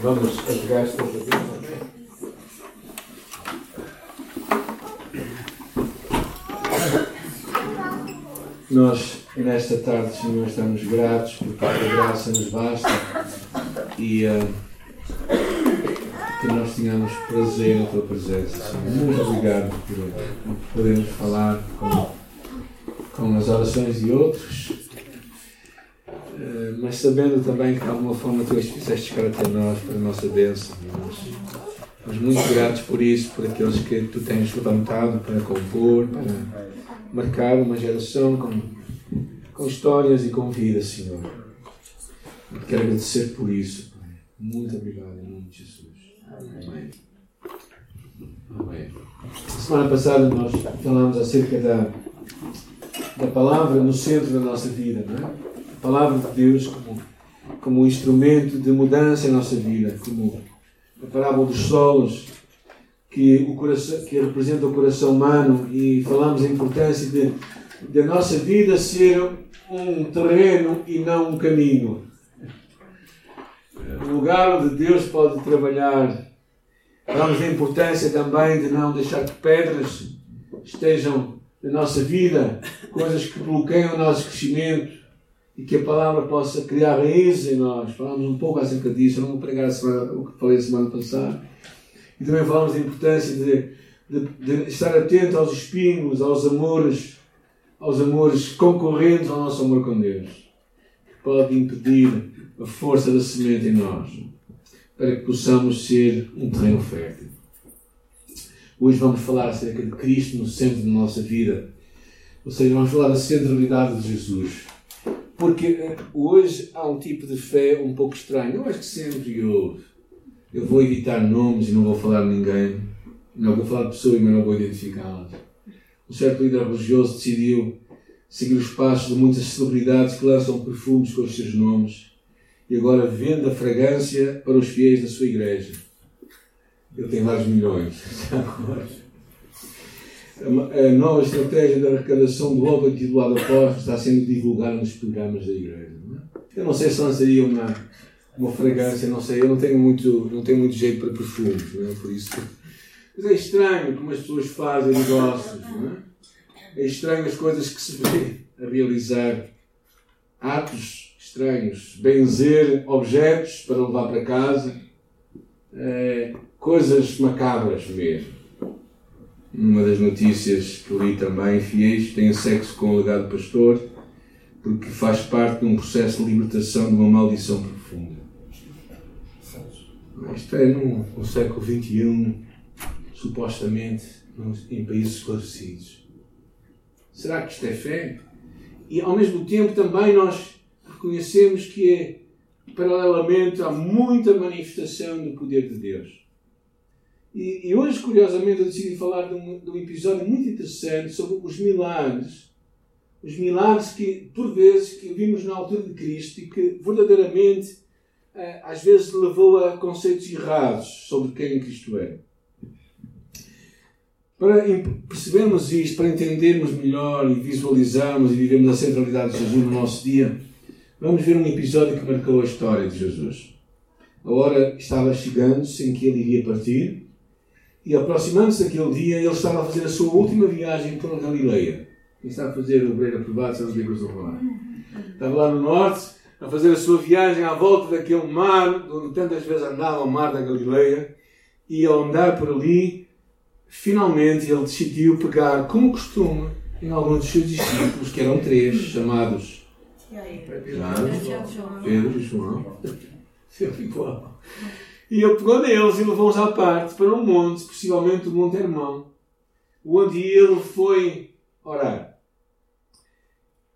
Vamos apegar esta vez, amém? Nós, nesta tarde, Senhor, estamos gratos porque a tua graça nos basta e uh, que nós tenhamos prazer na tua presença, Senhor. Muito obrigado por, podermos falar com, com as orações de outros, mas sabendo também que de alguma forma tu fizeste chegar até nós para a nossa bênção. Mas muito gratos por isso, por aqueles que tu tens levantado para compor, para marcar uma geração com, com histórias e com vida, Senhor. Quero agradecer por isso, Pai. Muito obrigado em nome de Jesus. Amém. Amém. Semana passada nós falámos acerca da, da palavra no centro da nossa vida, não é? A palavra de Deus como, como um instrumento de mudança em nossa vida, como a parábola dos solos, que, o coração, que representa o coração humano, e falamos a importância de, de a nossa vida ser um terreno e não um caminho. O lugar onde Deus pode trabalhar. Falamos da importância também de não deixar que pedras estejam na nossa vida, coisas que bloqueiam o nosso crescimento e que a palavra possa criar raízes em nós. Falamos um pouco acerca disso, eu não vou pregar semana, o que falei semana passada. E também falamos da importância de, de, de, estar atento aos espinhos, aos amores, aos amores concorrentes ao nosso amor com Deus, que pode impedir a força da semente em nós, para que possamos ser um terreno fértil. Hoje vamos falar acerca de Cristo no centro da nossa vida, ou seja, vamos falar da centralidade de Jesus. Porque eh, hoje há um tipo de fé um pouco estranho. Eu acho que sempre houve. Eu vou evitar nomes e não vou falar de ninguém. Não vou falar de pessoas, mas não vou identificá-las. Um certo líder religioso decidiu seguir os passos de muitas celebridades que lançam perfumes com os seus nomes e agora vende a fragrância para os fiéis da sua igreja. Ele tem vários milhões. A nova estratégia da arrecadação do logo intitulado Apóstolo está sendo divulgada nos programas da igreja. Não é? Eu não sei se lançaria uma uma fragrância, não sei, eu não tenho muito, não tenho muito jeito para perfumes, não é? Por isso. Mas é estranho como as pessoas fazem negócios, não é? É estranho as coisas que se vê a realizar. Atos estranhos. Benzer objetos para levar para casa. É, coisas macabras mesmo. Numa das notícias que li também, fiéis têm sexo com o legado pastor porque faz parte de um processo de libertação de uma maldição profunda. Isto é no, no século XXI, supostamente em países esclarecidos. Será que isto é fé? E ao mesmo tempo também nós reconhecemos que é, paralelamente há muita manifestação do poder de Deus. E, e hoje, curiosamente, eu decidi falar de um, de um episódio muito interessante sobre os milagres. Os milagres que, por vezes, que vimos na altura de Cristo e que verdadeiramente eh, às vezes levou a conceitos errados sobre quem Cristo é. Para percebermos isto, para entendermos melhor e visualizarmos e vivermos a centralidade de Jesus no nosso dia, vamos ver um episódio que marcou a história de Jesus. A hora estava chegando-se em que ele iria partir, e aproximando-se daquele dia, ele estava a fazer a sua última viagem pela Galileia. Quem está a fazer o Breira Provado são os livros do Romano. Estava lá no norte, a fazer a sua viagem à volta daquele mar, onde tantas vezes andava, o mar da Galileia, e ao andar por ali, finalmente ele decidiu pegar, como costuma, em alguns dos seus discípulos, que eram três, chamados Pedro e João, sempre igual. E ele pegou neles e levou-os à parte para um monte, possivelmente o Monte Hermão, onde ele foi orar.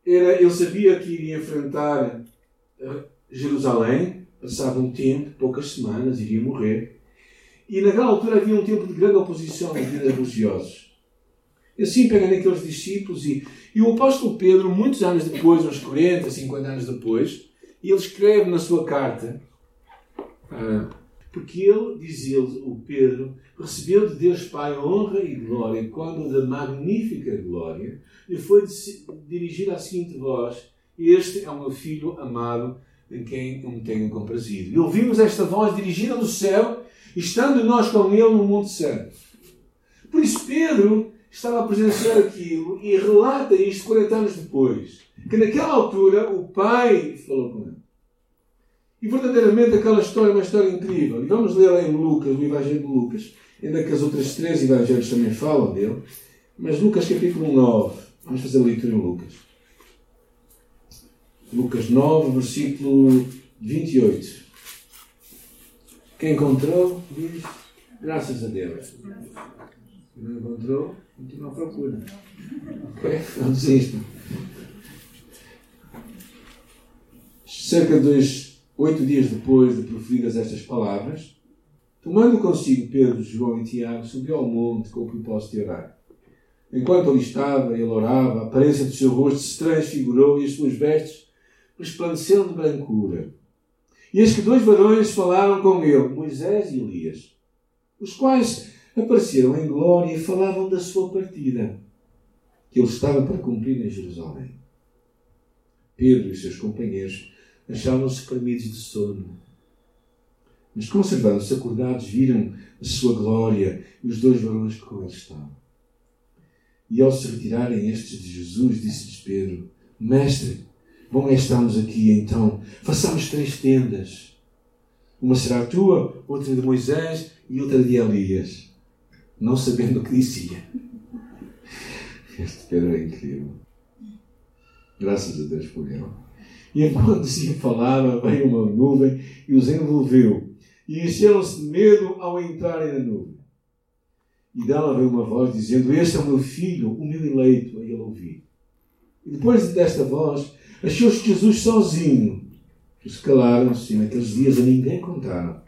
Era, ele sabia que iria enfrentar Jerusalém, passava um tempo, poucas semanas, iria morrer. E naquela altura havia um tempo de grande oposição aos líderes religiosos. E assim pega naqueles discípulos e, e o apóstolo Pedro, muitos anos depois, uns 40, 50 anos depois, ele escreve na sua carta, ah, porque ele, diz ele, o Pedro, recebeu de Deus Pai honra e glória quando da magnífica glória lhe foi dirigida a seguinte voz: Este é o meu filho amado, em quem eu me tenho comprazido. E ouvimos esta voz dirigida do céu, estando nós com ele no Monte Santo. Por isso, Pedro estava a presenciar aquilo e relata isto 40 anos depois. Que naquela altura o Pai falou com ele. E verdadeiramente aquela história é uma história incrível. E vamos ler em Lucas, no Evangelho de Lucas, ainda que as outras três evangelhos também falam dele. Mas Lucas capítulo 9. Vamos fazer a leitura em Lucas. Lucas 9, versículo 28. Quem encontrou, diz graças a Deus. Quem não encontrou, continua à procura. Ok? Não desista. Cerca de dois, oito dias depois de proferidas estas palavras, tomando consigo Pedro, João e Tiago, subiu ao monte com o propósito de orar. Enquanto ali estava, ele orava, a aparência do seu rosto se transfigurou e as suas vestes resplandeceram de brancura. E eis que dois varões falaram com ele, Moisés e Elias, os quais apareceram em glória e falavam da sua partida, que ele estava para cumprir em Jerusalém. Pedro e seus companheiros achavam-se premidos de sono. Mas conservando-se acordados, viram a sua glória e os dois varões que com ele estavam. E ao se retirarem estes de Jesus, disse-lhes Pedro: Mestre, Bom é estarmos aqui então. Façamos três tendas. Uma será tua, outra de Moisés e outra de Elias. Não sabendo o que dizia. Este Pedro é incrível. Graças a Deus por ele. E enquanto se falava, veio uma nuvem e os envolveu. E encheram-se de medo ao entrarem na nuvem. E dela veio uma voz dizendo: Este é o meu filho, o meu eleito. A ele ouvi. E depois desta voz, Achou-se Jesus sozinho. Os calaram-se e naqueles dias a ninguém contaram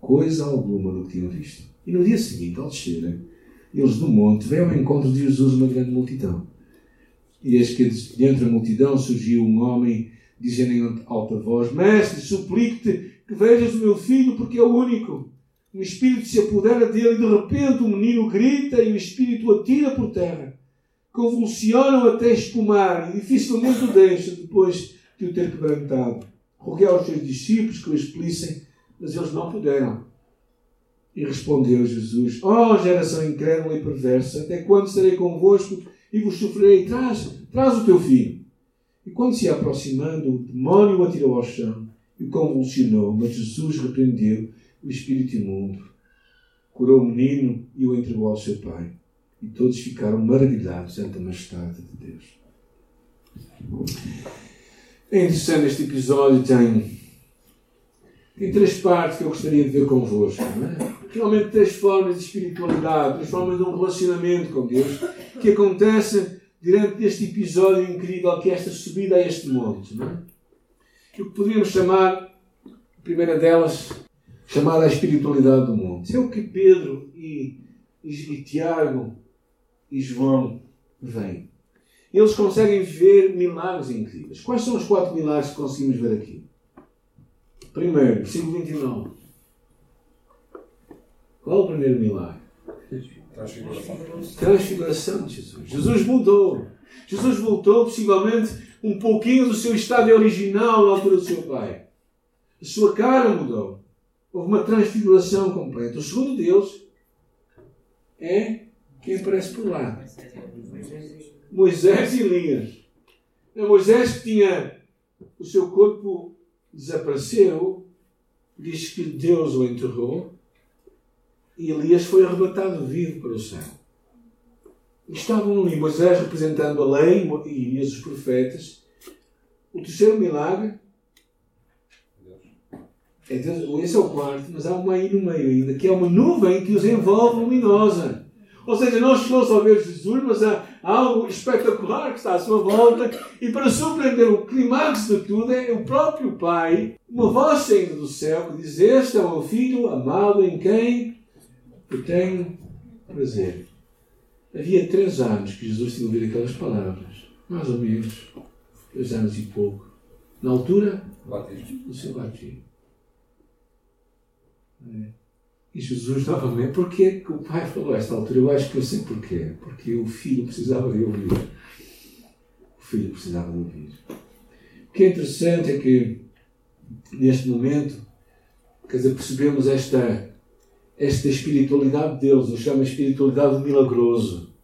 coisa alguma do que tinham visto. E no dia seguinte, ao descerem, eles do monte, veio ao encontro de Jesus uma grande multidão. E eis que dentre a multidão surgiu um homem, dizendo em alta voz: Mestre, suplico-te que vejas o meu filho, porque é o único. O espírito se apodera dele e de repente o menino grita e o espírito atira por terra convulsionam até espumar e dificilmente o deixam depois de o ter quebrantado. Roguei aos seus discípulos que o expelissem, mas eles não puderam. E respondeu Jesus: Ó oh, geração incrédula e perversa, até quando estarei convosco e vos sofrerei? Traz, traz o teu filho. E quando se aproximando, o demónio o atirou ao chão e o convulsionou, mas Jesus repreendeu o espírito imundo, curou o menino e o entregou ao seu pai. E todos ficaram maravilhados ante a majestade de Deus. É interessante este episódio, tem, tem três partes que eu gostaria de ver convosco. Não é? Realmente três formas de espiritualidade, três formas de um relacionamento com Deus que acontece diante deste episódio incrível que é esta subida a este monte. Não é? O que poderíamos chamar, a primeira delas, chamada a espiritualidade do monte. Isso é o que Pedro e, e, e Tiago e João vem. Eles conseguem ver milagres incríveis. Quais são os quatro milagres que conseguimos ver aqui? Primeiro, versículo 29. Qual é o primeiro milagre? Transfiguração. Transfiguração de Jesus. Jesus mudou. Jesus voltou, possivelmente, um pouquinho do seu estado original na altura do seu Pai. A sua cara mudou. Houve uma transfiguração completa. O segundo Deus é quem aparece por lá? Moisés e Elias. É Moisés que tinha o seu corpo desapareceu, diz que Deus o enterrou e Elias foi arrebatado vivo para o céu. Estavam ali Moisés representando a lei e Elias os profetas. O terceiro milagre é Deus, esse é o quarto, mas há uma aí no meio ainda, que é uma nuvem que os envolve luminosa. Ou seja, não chegou só a ver Jesus, mas há algo espetacular que está à sua volta. E para surpreender o clímax de tudo é o próprio Pai, uma voz saindo do céu que diz: Este é o meu filho amado em quem eu tenho prazer. Havia três anos que Jesus tinha ouvido aquelas palavras, mais ou menos, três anos e pouco, na altura do seu batismo. É. E Jesus novamente, porquê que o pai falou a esta altura? Eu acho que eu sei porquê. Porque o filho precisava de ouvir. O filho precisava de ouvir. O que é interessante é que neste momento, quer dizer, percebemos esta, esta espiritualidade de Deus, eu chamo a espiritualidade milagroso,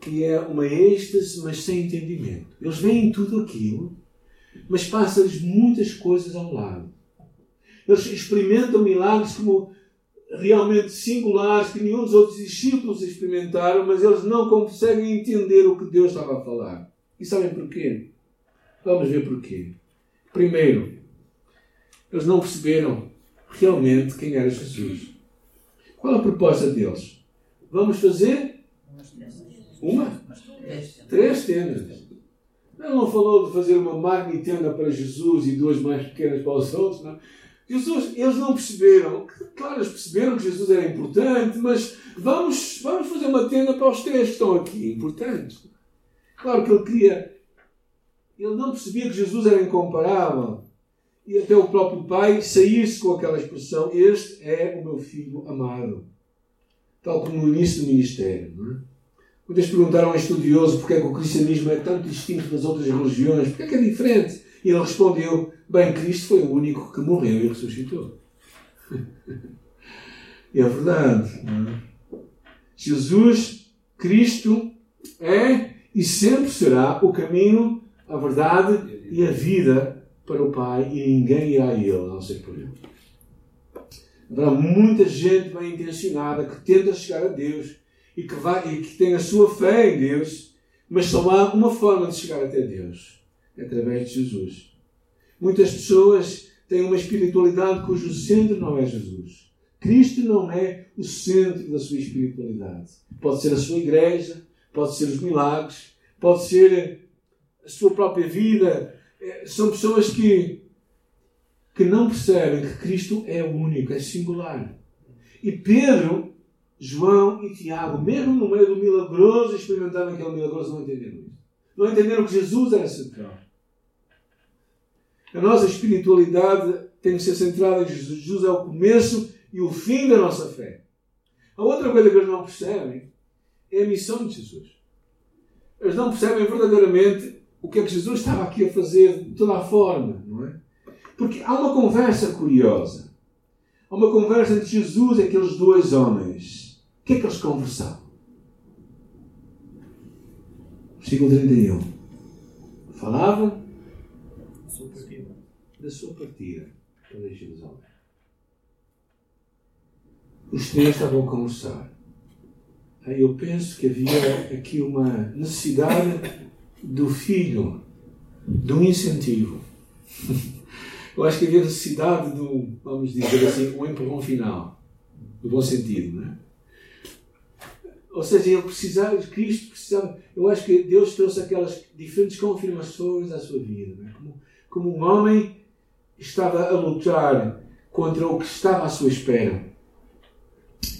que é uma êxtase, mas sem entendimento. Eles veem tudo aquilo, mas passa-lhes muitas coisas ao lado. Eles experimentam milagres como realmente singulares que nenhum dos outros discípulos experimentaram, mas eles não conseguem entender o que Deus estava a falar. E sabem porquê? Vamos ver porquê. Primeiro, eles não perceberam realmente quem era Jesus. Qual a proposta deles? Vamos fazer uma? Três tendas. Ele não falou de fazer uma magna tenda para Jesus e duas mais pequenas para os outros. Não. Jesus, eles não perceberam. Claro, eles perceberam que Jesus era importante, mas vamos, vamos fazer uma tenda para os três que estão aqui. Importante. Claro que ele queria. Ele não percebia que Jesus era incomparável. E até o próprio Pai saísse com aquela expressão: Este é o meu filho amado. Tal como no início do ministério. Não é? Muitas perguntaram a um estudioso porque é que o cristianismo é tanto distinto das outras religiões, porque é que é diferente. E ele respondeu: Bem, Cristo foi o único que morreu e ressuscitou. é verdade. É? Jesus, Cristo, é e sempre será o caminho, a verdade e a vida para o Pai e ninguém irá a Ele, a não ser por Ele. Haverá muita gente bem intencionada que tenta chegar a Deus e que, vai, e que tem a sua fé em Deus, mas só há uma forma de chegar até Deus: através de Jesus. Muitas pessoas têm uma espiritualidade cujo centro não é Jesus. Cristo não é o centro da sua espiritualidade. Pode ser a sua igreja, pode ser os milagres, pode ser a sua própria vida. É, são pessoas que, que não percebem que Cristo é único, é singular. E Pedro, João e Tiago, mesmo no meio do milagroso, experimentaram aquele milagroso, não entenderam isso. Não entenderam que Jesus era central. A nossa espiritualidade tem que ser centrada em Jesus. Jesus é o começo e o fim da nossa fé. A outra coisa que eles não percebem é a missão de Jesus. Eles não percebem verdadeiramente o que é que Jesus estava aqui a fazer de toda a forma, não é? Porque há uma conversa curiosa. Há uma conversa entre Jesus e aqueles dois homens. O que é que eles conversavam? Versículo 31. Falavam da sua partida para Jerusalém. Os três estavam a conversar eu penso que havia aqui uma necessidade do filho, de um incentivo. Eu acho que havia necessidade do, vamos dizer assim, um empurrão final, no bom sentido, não é? Ou seja, ele precisava de Cristo, precisava. Eu acho que Deus trouxe aquelas diferentes confirmações à sua vida, é? como, como um homem estava a lutar contra o que estava à sua espera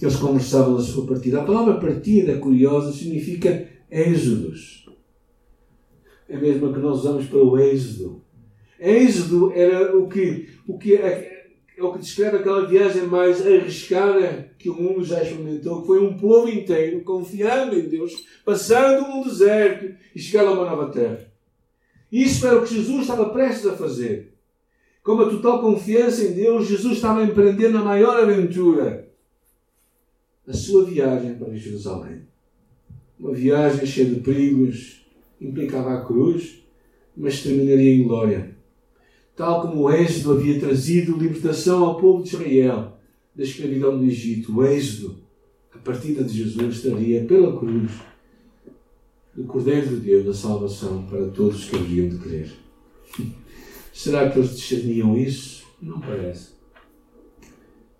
eles conversavam da sua partida. A palavra partida, curiosa, significa êxodos. É a mesma que nós usamos para o êxodo. Êxodo era o que, o que é, é o que descreve aquela viagem mais arriscada que o mundo já experimentou, que foi um povo inteiro confiando em Deus, passando um deserto e chegando a uma nova terra. Isso era o que Jesus estava prestes a fazer. Com uma total confiança em Deus, Jesus estava empreendendo a maior aventura a sua viagem para Jerusalém. Uma viagem cheia de perigos, implicava a cruz, mas terminaria em glória. Tal como o Êxodo havia trazido libertação ao povo de Israel da escravidão do Egito, o Êxodo, a partida de Jesus, estaria pela cruz do Cordeiro de Deus da salvação para todos que haviam de crer. Será que eles discerniam isso? Não parece.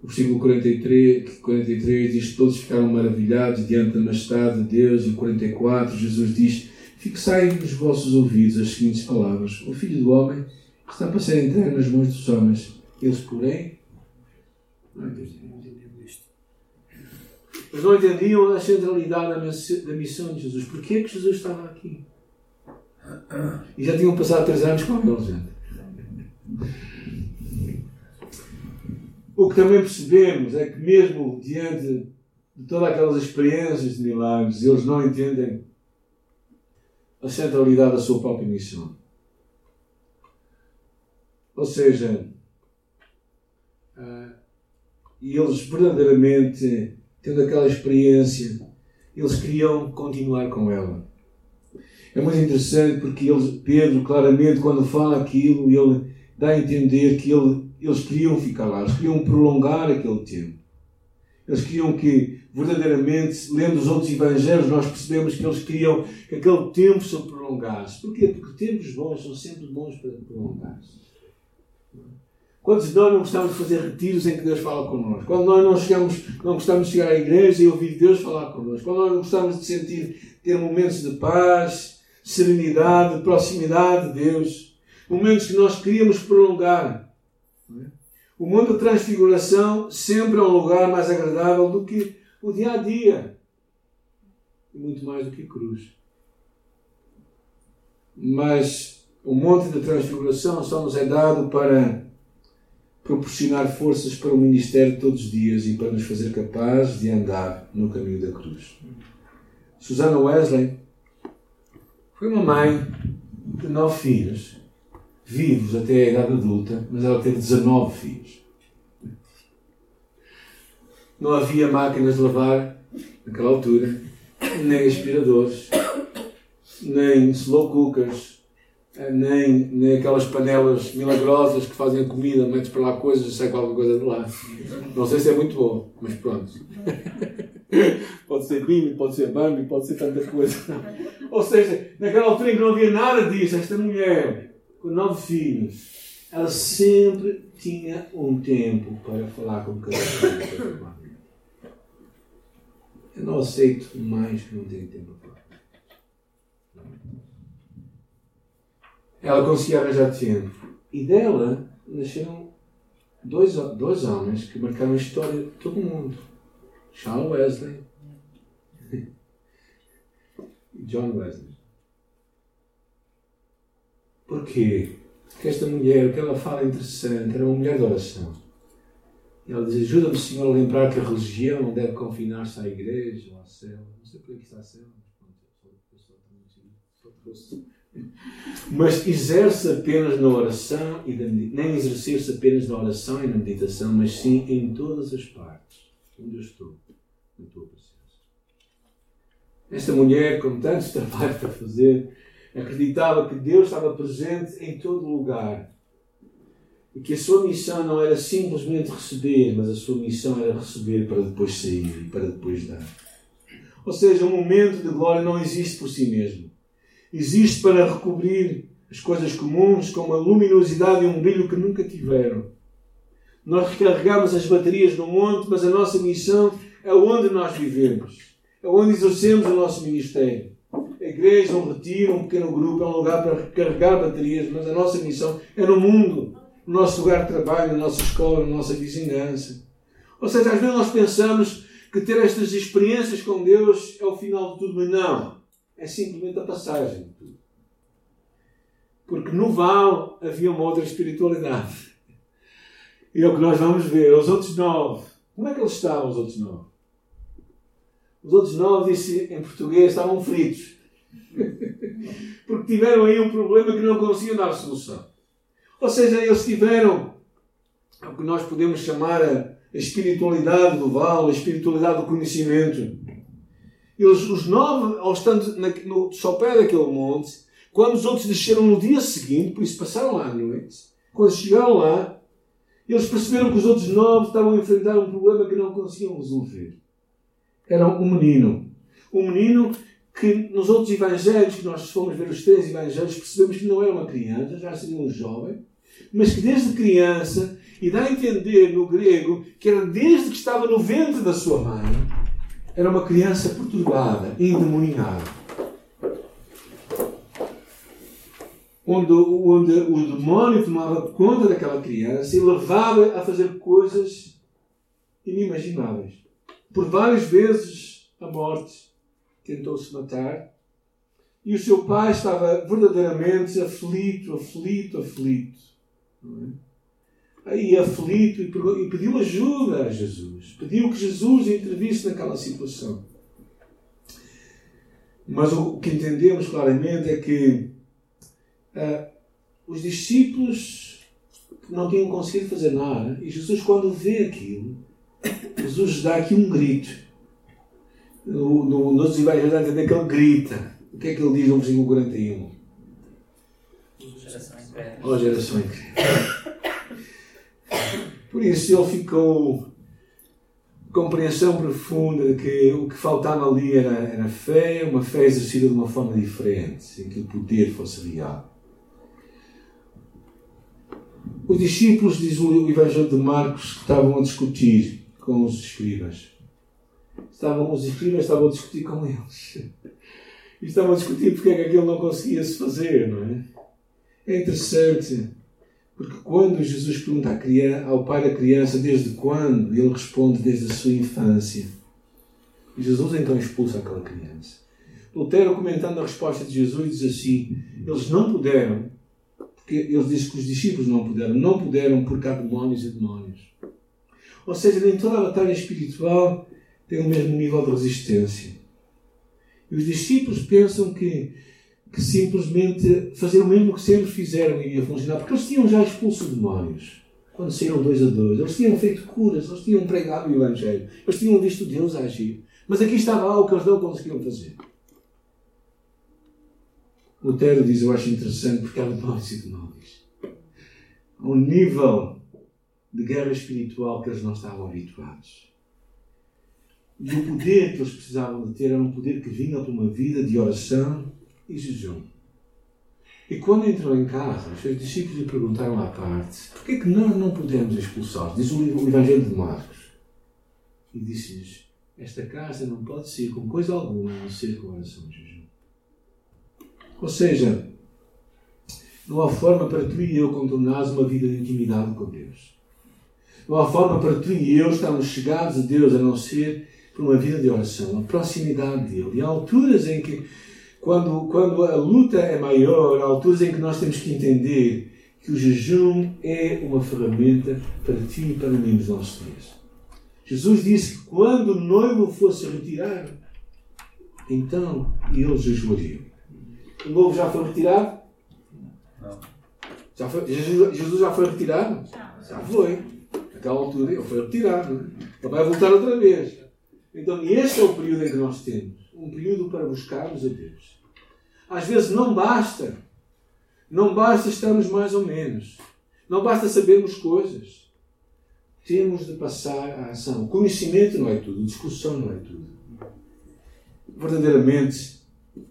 O versículo 43, 43 diz que todos ficaram maravilhados diante da majestade de Deus. E 44, Jesus diz: Fixai nos vossos ouvidos as seguintes palavras: O Filho do Homem está para ser entregue nas mãos dos homens. Eles, porém, não entendiam. Eles não entendiam a centralidade da missão de Jesus. Porquê é que Jesus estava aqui? E já tinham passado três anos com ele, gente. O que também percebemos é que, mesmo diante de todas aquelas experiências de milagres, eles não entendem a centralidade da sua própria missão. Ou seja, ah, e eles verdadeiramente, tendo aquela experiência, eles queriam continuar com ela. É muito interessante porque eles, Pedro, claramente, quando fala aquilo, ele dá a entender que ele, eles queriam ficar lá, eles queriam prolongar aquele tempo. Eles queriam que verdadeiramente, lendo os outros evangelhos, nós percebemos que eles queriam que aquele tempo se prolongasse. Porquê? Porque tempos bons são sempre bons para prolongar-se. Quantos de nós não gostamos de fazer retiros em que Deus fala connosco? Quando nós não, chegamos, não gostamos de chegar à igreja e ouvir Deus falar connosco? Quando nós não gostamos de sentir, ter momentos de paz, serenidade, proximidade de Deus? Momentos que nós queríamos prolongar. O mundo da transfiguração sempre é um lugar mais agradável do que o dia a dia. E muito mais do que cruz. Mas o monte da transfiguração só nos é dado para proporcionar forças para o ministério todos os dias e para nos fazer capazes de andar no caminho da cruz. Susana Wesley foi uma mãe de nove filhos, vivos até a idade adulta, mas ela teve 19 filhos. Não havia máquinas de lavar naquela altura, nem aspiradores, nem slow cookers, nem, nem aquelas panelas milagrosas que fazem a comida, metes para lá coisas e sai qualquer coisa de lá. Não sei se é muito bom, mas pronto. pode ser vinho, pode ser bambi, pode ser tanta coisa. Ou seja, naquela altura em que não havia nada disso, esta mulher, com nove filhos, ela sempre tinha um tempo para falar com cada um. Eu não aceito mais que não tenho tempo para ela conseguia arranjar tempo. E dela nasceram dois, dois homens que marcaram a história de todo mundo: Charles Wesley e John Wesley. Porquê? Porque esta mulher, o que ela fala é interessante, era uma mulher de oração. Ela diz: Ajuda-me, Senhor, a lembrar que a religião não deve confinar-se à igreja ou ao céu. Não sei por que está a só trouxe mas exerce apenas na oração e nem exercer-se apenas na oração e na meditação, mas sim em todas as partes onde eu estou, na tua presença. Esta mulher, com tantos trabalhos para fazer, acreditava que Deus estava presente em todo lugar e que a sua missão não era simplesmente receber, mas a sua missão era receber para depois sair e para depois dar. Ou seja, um momento de glória não existe por si mesmo existe para recobrir as coisas comuns com uma luminosidade e um brilho que nunca tiveram. Nós recarregamos as baterias no monte, mas a nossa missão é onde nós vivemos, é onde exercemos o nosso ministério. A igreja, um retiro, um pequeno grupo é um lugar para recarregar baterias, mas a nossa missão é no mundo, no nosso lugar de trabalho, na nossa escola, na nossa vizinhança. Ou seja, às vezes nós pensamos que ter estas experiências com Deus é o final de tudo, mas não é simplesmente a passagem. Porque no vale havia uma outra espiritualidade. E é o que nós vamos ver. Os outros nove. Como é que eles estavam, os outros nove? Os outros nove, disse em português, estavam fritos. Porque tiveram aí um problema que não conseguiam dar solução. Ou seja, eles tiveram o que nós podemos chamar a espiritualidade do vale, a espiritualidade do conhecimento. Eles, os nove, ao estando na, no sopé daquele monte, quando os outros desceram no dia seguinte, por isso passaram lá à noite, quando chegaram lá, eles perceberam que os outros nove estavam a enfrentar um problema que não conseguiam resolver. Era um menino. Um menino que nos outros evangelhos, que nós fomos ver os três evangelhos, percebemos que não era uma criança, já seria um jovem, mas que desde criança, e dá a entender no grego, que era desde que estava no ventre da sua mãe, era uma criança perturbada, endemoniada. Onde, onde o demónio tomava conta daquela criança e levava a fazer coisas inimagináveis. Por várias vezes a morte tentou-se matar e o seu pai estava verdadeiramente aflito, aflito, aflito. É? aí aflito e pediu ajuda a Jesus. Pediu que Jesus intervisse naquela situação. Mas o que entendemos claramente é que uh, os discípulos não tinham conseguido fazer nada e Jesus, quando vê aquilo, Jesus dá aqui um grito. No, no, nos evangelhos dá entender que ele grita. O que é que ele diz no versículo 41? Ó oh, geração incrível. Por isso ele ficou compreensão profunda de que o que faltava ali era, era fé, uma fé exercida de uma forma diferente, em que o poder fosse real. Os discípulos, diz o Evangelho de Marcos, estavam a discutir com os escribas. Estavam, os escribas estavam a discutir com eles. E estavam a discutir porque é que aquilo não conseguia se fazer, não é? É interessante, porque quando Jesus pergunta ao pai da criança desde quando, ele responde desde a sua infância. E Jesus então expulsa aquela criança. Lutero, comentando a resposta de Jesus, diz assim: Eles não puderam, porque eles dizem que os discípulos não puderam, não puderam porque há demónios e demónios. Ou seja, nem toda a batalha espiritual tem o mesmo nível de resistência. E os discípulos pensam que, que simplesmente fazer o mesmo que sempre fizeram iria funcionar, porque eles tinham já expulso demónios. Quando saíram dois a dois, eles tinham feito curas, eles tinham pregado o Evangelho, eles tinham visto Deus agir. Mas aqui estava algo que eles não conseguiam fazer. Lutero diz, eu acho interessante, porque há demónios e demónios. Um nível de guerra espiritual que eles não estavam habituados. E o poder que eles precisavam de ter era um poder que vinha por uma vida de oração e jejum. E quando entrou em casa, os seus discípulos lhe perguntaram à parte: por que nós não podemos expulsá-los? Diz o Evangelho de Marcos. E disse-lhes: esta casa não pode ser com coisa alguma a não ser com oração e jejum. Ou seja, não há forma para tu e eu contornares uma vida de intimidade com Deus. Não há forma para tu e eu estarmos chegados a Deus a não ser por uma vida de oração, a proximidade dele. E há alturas em que, quando, quando a luta é maior, há alturas em que nós temos que entender que o jejum é uma ferramenta para ti e para mim nos nossos dias. Jesus disse que quando o noivo fosse retirado, então ele jejuaria. O noivo já foi retirado? Não. Já foi, Jesus já foi retirado? Já foi. Naquela altura ele foi retirado. Ele vai voltar outra vez. Então, este é o período em que nós temos. Um período para buscarmos a Deus. Às vezes não basta. Não basta estarmos mais ou menos. Não basta sabermos coisas. Temos de passar à ação. O conhecimento não é tudo. A discussão não é tudo. Verdadeiramente,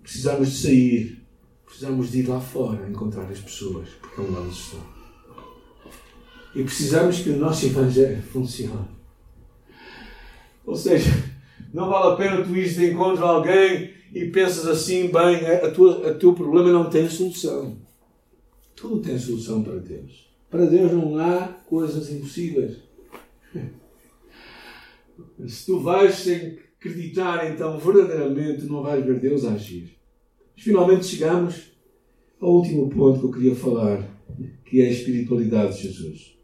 precisamos de sair. Precisamos de ir lá fora encontrar as pessoas, porque é onde elas estão. E precisamos que o nosso Evangelho funcione. Ou seja, não vale a pena tu ires de encontro a alguém e pensas assim, bem, a tua, a teu problema não tem solução. Tudo tem solução para Deus. Para Deus não há coisas impossíveis. Se tu vais sem acreditar, então verdadeiramente não vais ver Deus agir. Finalmente chegamos ao último ponto que eu queria falar, que é a espiritualidade de Jesus.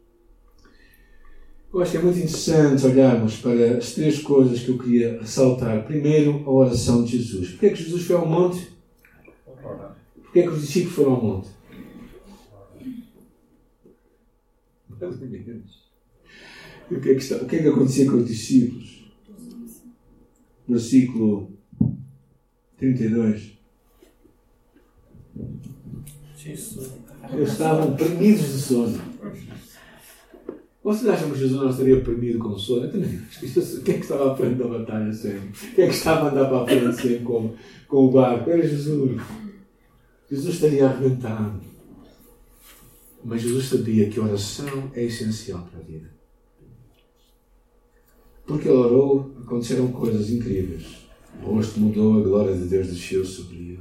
Eu acho que é muito interessante olharmos para as três coisas que eu queria ressaltar. Primeiro, a oração de Jesus. Porquê é que Jesus foi ao monte? Porquê é que os discípulos foram ao monte? o que, é que está, o que é que acontecia com os discípulos? Versículo 32. Eles estavam premidos de sono. Vocês acham que Jesus não estaria perdido com sono? Eu também acho. Quem é que estava à frente da batalha sempre? Quem é que estava a andar para a frente sempre com, com o barco? Era Jesus. Jesus estaria arrebentado. Mas Jesus sabia que a oração é essencial para a vida. Porque ele orou, aconteceram coisas incríveis. O rosto mudou, a glória de Deus desceu sobre ele.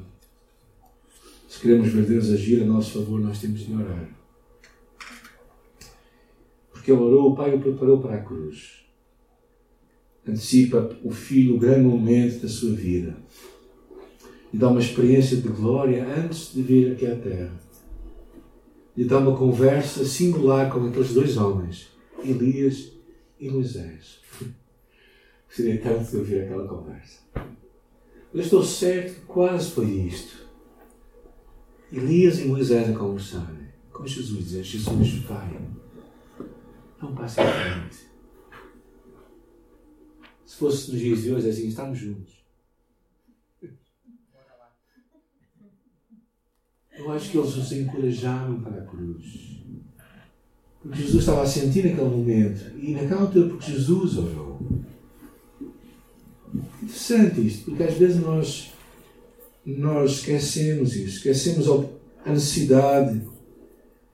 Se queremos ver Deus agir a nosso favor, nós temos de orar porque ele orou, o Pai o preparou para a cruz. Antecipa o Filho o grande momento da sua vida. E dá uma experiência de glória antes de vir aqui à Terra. E dá uma conversa singular com aqueles dois homens, Elias e Moisés. Seria tanto de ouvir aquela conversa. Eu estou certo que quase foi isto. Elias e Moisés a conversarem com Jesus, dizer: Jesus, vai não passe em frente. Se fosse nos dias de hoje, assim, estamos juntos. Eu acho que eles os encorajaram para a cruz. Porque Jesus estava a sentir naquele momento. E naquela altura, porque Jesus orou. Interessante isto, porque às vezes nós, nós esquecemos isso, esquecemos a necessidade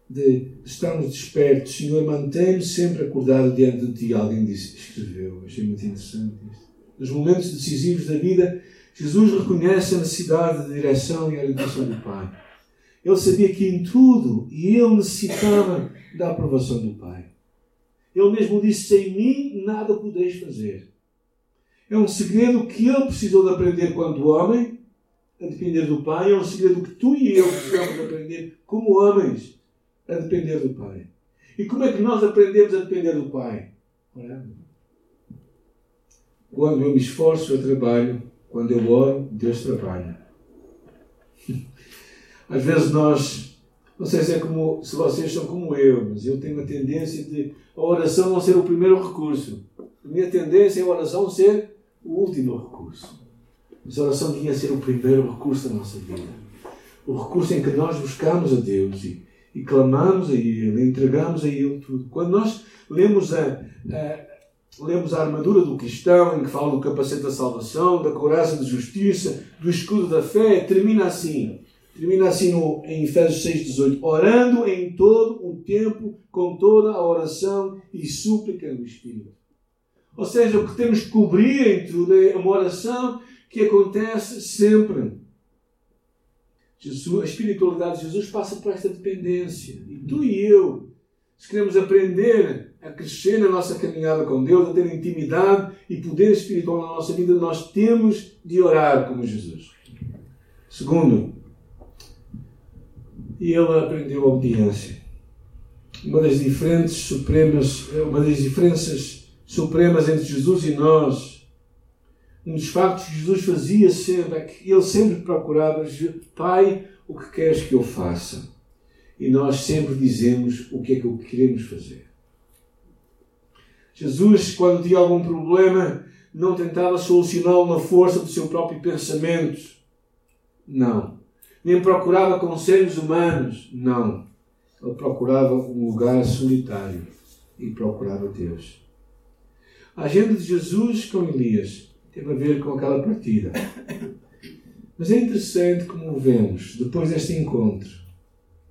de estarmos despertos. Senhor, mantém-me sempre acordado diante de Ti. Alguém disse, escreveu, achei muito interessante isto. Nos momentos decisivos da vida, Jesus reconhece a necessidade de direção e orientação do Pai. Ele sabia que em tudo e ele necessitava da aprovação do Pai. Ele mesmo disse: Sem mim nada podeis fazer. É um segredo que ele precisou de aprender quando homem, a depender do Pai. É um segredo que tu e eu precisamos de aprender como homens, a depender do Pai. E como é que nós aprendemos a depender do Pai? Orando. Quando eu me esforço, eu trabalho. Quando eu oro, Deus trabalha. Às vezes nós, não sei se é como se vocês são como eu, mas eu tenho a tendência de a oração não ser o primeiro recurso. A minha tendência é a oração ser o último recurso. Mas a oração devia ser o primeiro recurso da nossa vida. O recurso em que nós buscamos a Deus e, e clamamos a Ele, entregamos a Ele tudo. Quando nós lemos a, a, lemos a armadura do cristão, em que fala do capacete da salvação, da couraça da justiça, do escudo da fé, termina assim. Termina assim no, em Efésios 6,18: Orando em todo o tempo, com toda a oração e súplica no Espírito. Ou seja, o que temos que cobrir em tudo é uma oração que acontece sempre. Jesus, a espiritualidade de Jesus passa por esta dependência. E tu e eu, se queremos aprender a crescer na nossa caminhada com Deus, a ter intimidade e poder espiritual na nossa vida, nós temos de orar como Jesus. Segundo, e ele aprendeu a obediência. Uma das diferentes supremas, uma das diferenças supremas entre Jesus e nós, um dos factos que Jesus fazia sempre é que ele sempre procurava, Pai, o que queres que eu faça? E nós sempre dizemos o que é que queremos fazer. Jesus, quando tinha algum problema, não tentava solucioná-lo na força do seu próprio pensamento. Não nem procurava conselhos humanos. Não. Ele procurava um lugar solitário e procurava Deus. A agenda de Jesus com Elias teve a ver com aquela partida. Mas é interessante como vemos, depois deste encontro,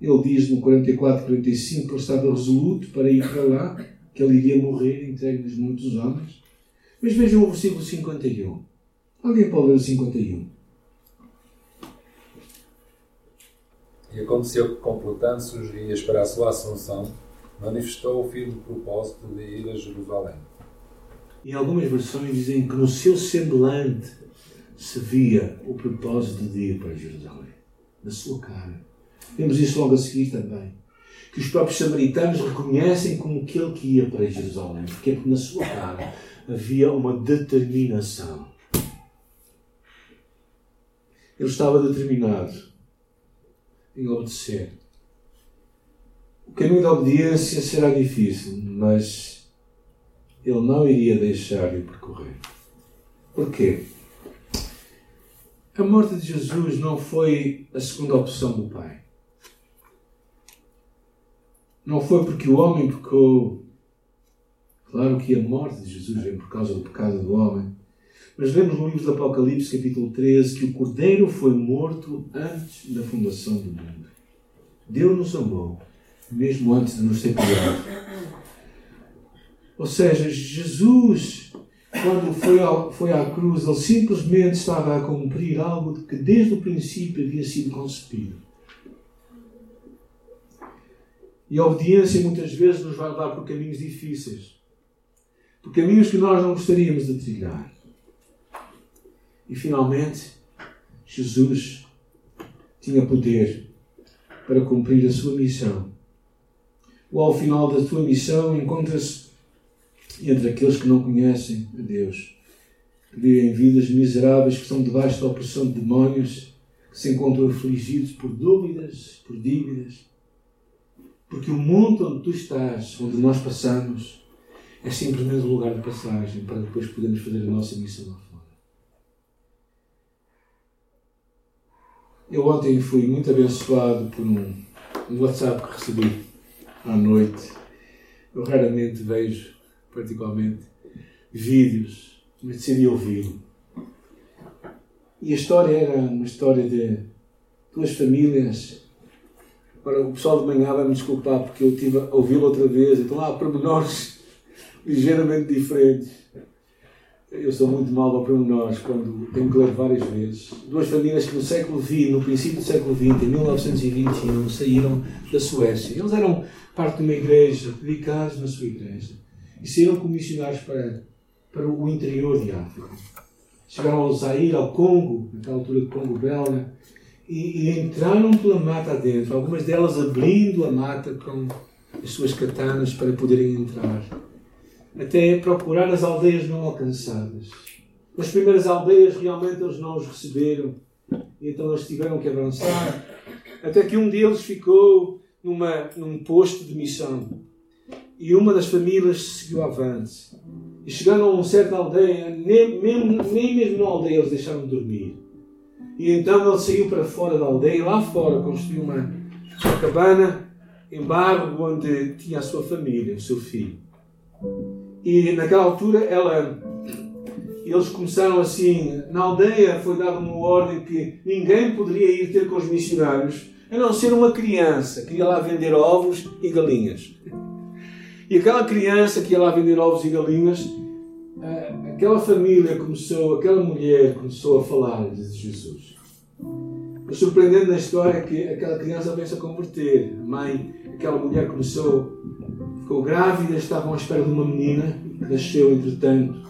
ele diz no 44, 45 que ele estava resoluto para ir para lá, que ele iria morrer entregue nos muitos homens. Mas vejam o versículo 51. Alguém pode ler o 51? E aconteceu que, completando-se os dias para a sua assunção, manifestou o firme propósito de ir a Jerusalém. Em algumas versões dizem que no seu semblante se via o propósito de ir para Jerusalém. Na sua cara. Vemos isso logo a seguir também. Que os próprios samaritanos reconhecem como aquele que ia para Jerusalém. Porque, é porque na sua cara havia uma determinação. Ele estava determinado em obedecer. O caminho da obediência será difícil, mas ele não iria deixar de percorrer. Porquê? A morte de Jesus não foi a segunda opção do Pai. Não foi porque o homem pecou. Claro que a morte de Jesus vem por causa do pecado do homem. Mas lemos no livro do Apocalipse, capítulo 13, que o Cordeiro foi morto antes da fundação do mundo. Deus nos amou, mesmo antes de nos ter criado. Ou seja, Jesus, quando foi, ao, foi à cruz, ele simplesmente estava a cumprir algo que desde o princípio havia sido concebido. E a obediência muitas vezes nos vai levar por caminhos difíceis, por caminhos que nós não gostaríamos de trilhar. E finalmente, Jesus tinha poder para cumprir a sua missão. Ou ao final da sua missão, encontra-se entre aqueles que não conhecem a Deus, que vivem vidas miseráveis, que estão debaixo da opressão de demónios, que se encontram afligidos por dúvidas, por dívidas. Porque o mundo onde tu estás, onde nós passamos, é simplesmente um lugar de passagem para depois podermos fazer a nossa missão lá fora. Eu ontem fui muito abençoado por um, um WhatsApp que recebi à noite. Eu raramente vejo, particularmente, vídeos, mas decidi ouvi-lo. E a história era uma história de duas famílias. Agora, o pessoal de manhã vai me desculpar porque eu estive a ouvi-lo outra vez, então há pormenores ligeiramente diferentes. Eu sou muito mal para pormenores quando tenho que ler várias vezes. Duas famílias que no século XX, no princípio do século XX, em 1921, saíram da Suécia. Eles eram parte de uma igreja, dedicados na sua igreja. E saíram como missionários para, para o interior de África. Chegaram ao Zaire, ao Congo, naquela altura do Congo belga, e, e entraram pela mata adentro, algumas delas abrindo a mata com as suas katanas para poderem entrar até procurar as aldeias não alcançadas. Nas primeiras aldeias realmente eles não os receberam, e então eles tiveram que avançar, até que um deles ficou numa, num posto de missão. E uma das famílias seguiu avante. E chegando a uma certa aldeia, nem, nem, nem mesmo na aldeia eles deixaram de dormir. E então ele saiu para fora da aldeia, e lá fora construiu uma, uma cabana em barro onde tinha a sua família, o seu filho. E naquela altura ela, eles começaram assim, na aldeia foi dada uma ordem que ninguém poderia ir ter com os missionários, a não ser uma criança que ia lá vender ovos e galinhas. E aquela criança que ia lá vender ovos e galinhas, eh, aquela família começou, aquela mulher começou a falar de Jesus. O surpreendente na história é que aquela criança veio-se a converter. A mãe, aquela mulher começou ficou grávida, estavam à espera de uma menina que nasceu entretanto.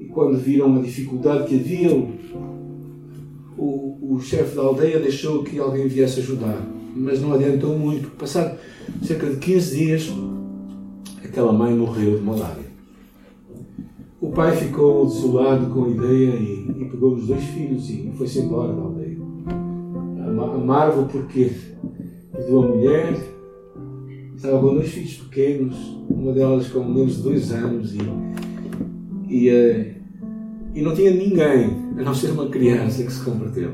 E quando viram a dificuldade que havia, o, o chefe da aldeia deixou que alguém viesse ajudar. Mas não adiantou muito. Passado cerca de 15 dias, aquela mãe morreu de malária. O pai ficou desolado com a ideia e, e pegou os dois filhos e foi-se embora da aldeia. Amargo porque perdeu a mulher, Estava com dois filhos pequenos, uma delas com menos de dois anos, e, e, uh, e não tinha ninguém, a não ser uma criança que se converteu.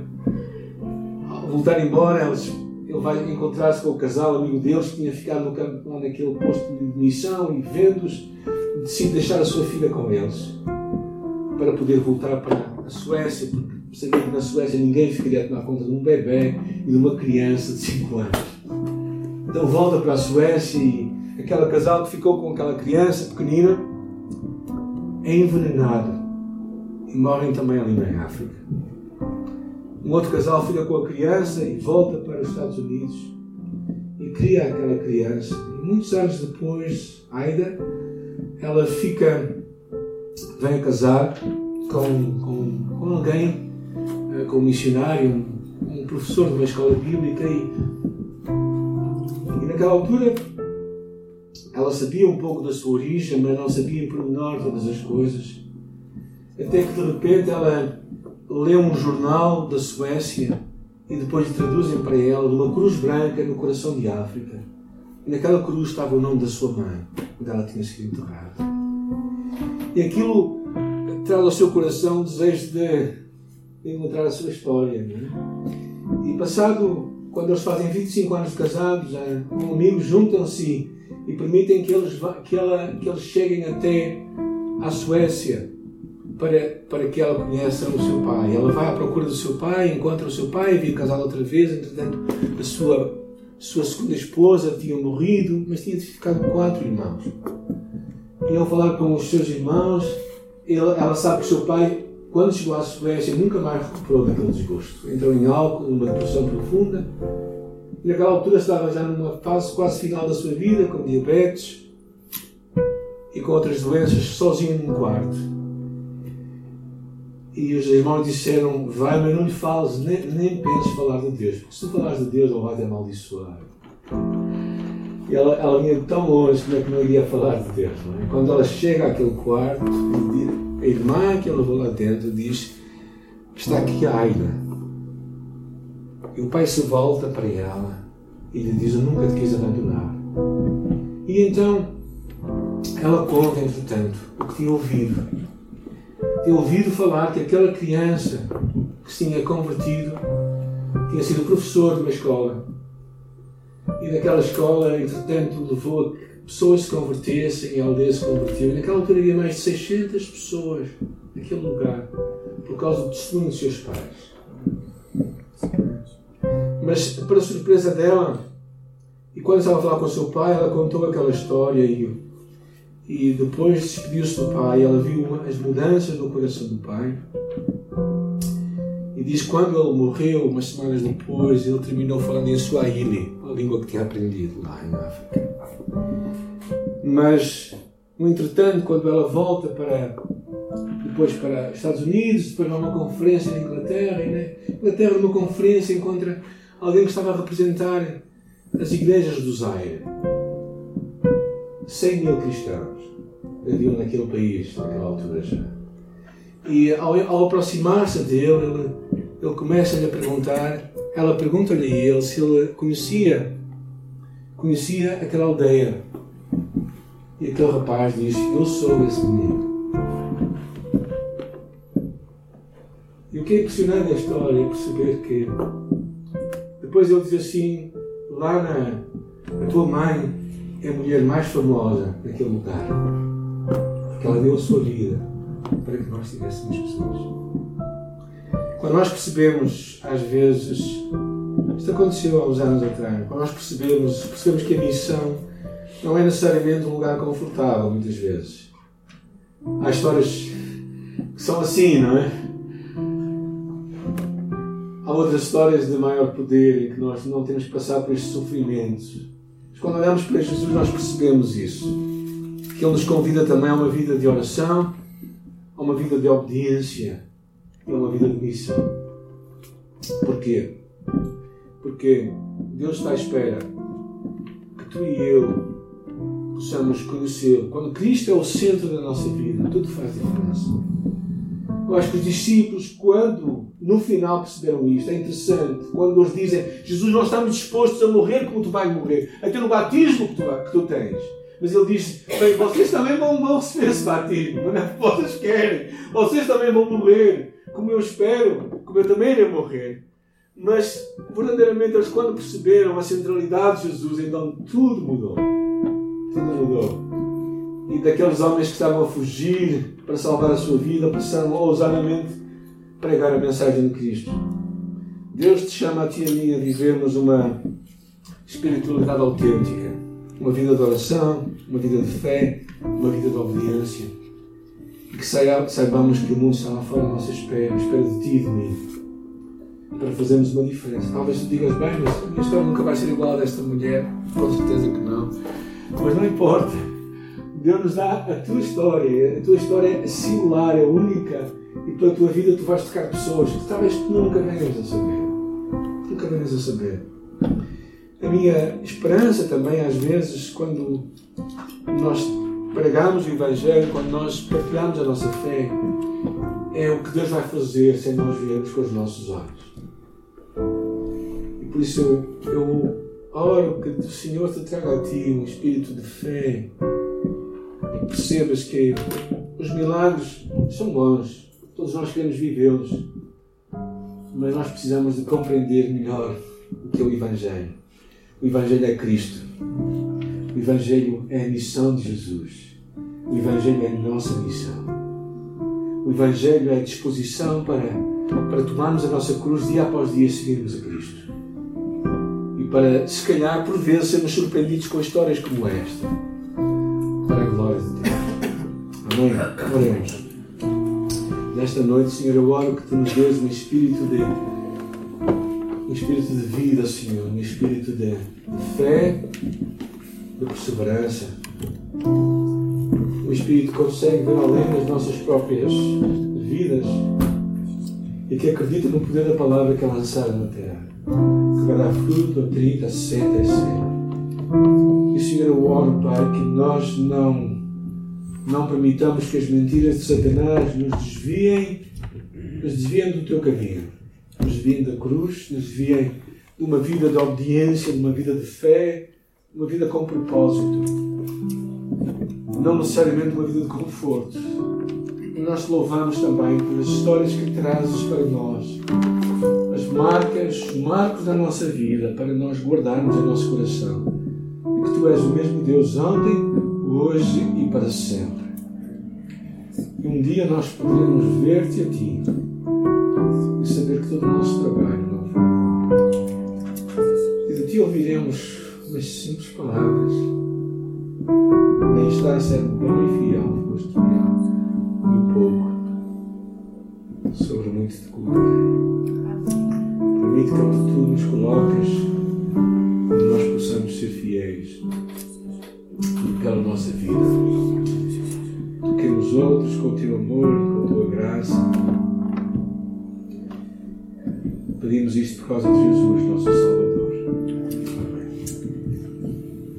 Ao voltar embora, eles, ele vai encontrar-se com o casal, amigo deles, que tinha ficado no campo, lá naquele posto de missão, e vendo-os, decide deixar a sua filha com eles, para poder voltar para a Suécia, porque sabia que na Suécia ninguém ficaria a tomar conta de um bebê e de uma criança de 5 anos. Então volta para a Suécia e aquele casal que ficou com aquela criança pequenina é envenenado e morrem também ali na África. Um outro casal fica com a criança e volta para os Estados Unidos e cria aquela criança. E muitos anos depois, Aida, ela fica, vem a casar com, com, com alguém, eh, com um missionário, um, um professor de uma escola bíblica e naquela altura ela sabia um pouco da sua origem, mas não sabia em pormenor todas as coisas. Até que de repente ela lê um jornal da Suécia e depois traduzem para ela uma cruz branca no coração de África. E naquela cruz estava o nome da sua mãe, onde ela tinha sido enterrada. E aquilo traz ao seu coração o desejo de, de encontrar a sua história. É? E passado quando eles fazem 25 anos de casados, um amigo juntam-se e permitem que eles, que, ela, que eles cheguem até à Suécia para, para que ela conheça o seu pai. Ela vai à procura do seu pai, encontra o seu pai, vem casado outra vez, entretanto a sua, sua segunda esposa tinha morrido, mas tinha ficado quatro irmãos. Iam falar com os seus irmãos, ela sabe que o seu pai quando chegou à Suécia, nunca mais recuperou daquele desgosto. Entrou em álcool, numa depressão profunda. E naquela altura estava já numa fase quase final da sua vida, com diabetes e com outras doenças, sozinho num quarto. E os irmãos disseram: Vai, mas não lhe fales, nem, nem penses falar de Deus, porque se falares de Deus, ele vai te amaldiçoar. E ela, ela vinha tão longe, como é que não iria falar de Deus? É? Quando ela chega àquele quarto, a irmã que ela levou lá dentro diz: Está aqui a Aida. E o pai se volta para ela e lhe diz: Eu nunca te quis abandonar. E então ela conta, entretanto, o que tinha ouvido. Tinha ouvido falar que aquela criança que se tinha convertido tinha sido professor de uma escola. E naquela escola, entretanto, levou a que pessoas se convertessem e a aldeia se convertiu. E naquela altura havia mais de 600 pessoas naquele lugar por causa do testemunho dos seus pais. Mas, para surpresa dela, e quando estava a falar com o seu pai, ela contou aquela história e, e depois despediu-se do pai. Ela viu as mudanças no coração do pai. E diz que quando ele morreu, umas semanas depois, ele terminou falando em Swahili, a língua que tinha aprendido lá em África. Mas, no entretanto, quando ela volta para depois para os Estados Unidos, depois a uma conferência na Inglaterra, e na Inglaterra, numa conferência, encontra alguém que estava a representar as igrejas do Zaire. 100 mil cristãos haviam naquele país, naquela altura já. E ao, ao aproximar-se dele, ele, ele começa-lhe a perguntar, ela pergunta-lhe a ele se ele conhecia, conhecia aquela aldeia. E aquele rapaz diz: Eu sou esse menino. E o que é impressionante na história é perceber que depois ele diz assim: lá na tua mãe é a mulher mais famosa naquele lugar, porque ela deu a sua vida para que nós tivéssemos pessoas. Quando nós percebemos, às vezes, isto aconteceu há uns anos atrás, quando nós percebemos, percebemos que a missão não é necessariamente um lugar confortável, muitas vezes. Há histórias que são assim, não é? Há outras histórias de maior poder em que nós não temos que passar por estes sofrimentos. Quando olhamos para Jesus, nós percebemos isso. Que Ele nos convida também a uma vida de oração, a uma vida de obediência e a uma vida de missão. Porquê? Porque Deus está à espera que tu e eu possamos conhecê-lo. Quando Cristo é o centro da nossa vida, tudo faz diferença. Eu acho que os discípulos, quando no final perceberam isto, é interessante, quando eles dizem Jesus, nós estamos dispostos a morrer como tu vais morrer, a ter o batismo que tu, que tu tens. Mas ele diz: Bem, vocês também vão, vão receber esse batismo, não é? Vocês querem, vocês também vão morrer, como eu espero, como eu também irei morrer. Mas, verdadeiramente, eles, quando perceberam a centralidade de Jesus, então tudo mudou. Tudo mudou e daqueles homens que estavam a fugir para salvar a sua vida, passaram ousadamente pregar a mensagem de Cristo. Deus te chama a ti e a mim a vivermos uma espiritualidade autêntica, uma vida de oração, uma vida de fé, uma vida de obediência. E que saibamos que o mundo está lá fora à nossa espera, à espera de ti e de mim, para fazermos uma diferença. Talvez tu digas, bem, mas a minha história nunca vai ser igual a desta mulher, com certeza que não. Mas não importa Deus nos dá a tua história. A tua história é singular, é única. E pela tua vida tu vais tocar pessoas que talvez tu nunca venhas a saber. Nunca venhas a saber. A minha esperança também, às vezes, quando nós pregamos o Evangelho, quando nós partilhamos a nossa fé, é o que Deus vai fazer sem nós vermos com os nossos olhos. E por isso eu, eu oro que o Senhor te traga a ti um espírito de fé, e percebas que os milagres são bons, todos nós queremos vivê-los, mas nós precisamos de compreender melhor o que é o Evangelho. O Evangelho é Cristo. O Evangelho é a missão de Jesus. O Evangelho é a nossa missão. O Evangelho é a disposição para, para tomarmos a nossa cruz dia após dia e seguirmos a Cristo. E para, se calhar, por vezes, sermos surpreendidos com histórias como esta glória de Deus. Amém? Oremos. Nesta noite, Senhor, eu oro que tu nos dês um espírito de um espírito de vida, Senhor, um espírito de, de fé, de perseverança, um espírito que consegue ver além das nossas próprias vidas e que acredita no poder da palavra que é lançada na terra, que vai dar fruto a 30, a 60 e 100. E Senhor, eu oro, Pai, que nós não não permitamos que as mentiras de Satanás nos desviem, nos desviem do teu caminho, nos desviem da cruz, nos desviem de uma vida de obediência, de uma vida de fé, de uma vida com propósito. não necessariamente uma vida de conforto. Nós te louvamos também pelas histórias que trazes para nós, as marcas, os marcos da nossa vida, para nós guardarmos em nosso coração. E que tu és o mesmo Deus ontem, hoje e para sempre. E um dia nós poderemos ver-te a ti e saber que todo o nosso trabalho não foi. E de ti ouviremos umas simples palavras. Nem está ser bom e fiel, foste fiel no pouco, sobre muito te cura. Permite que tu nos coloques onde nós possamos ser fiéis pela nossa vida. Toquemos outros com o teu amor e com a tua graça. Pedimos isto por causa de Jesus, nosso Salvador.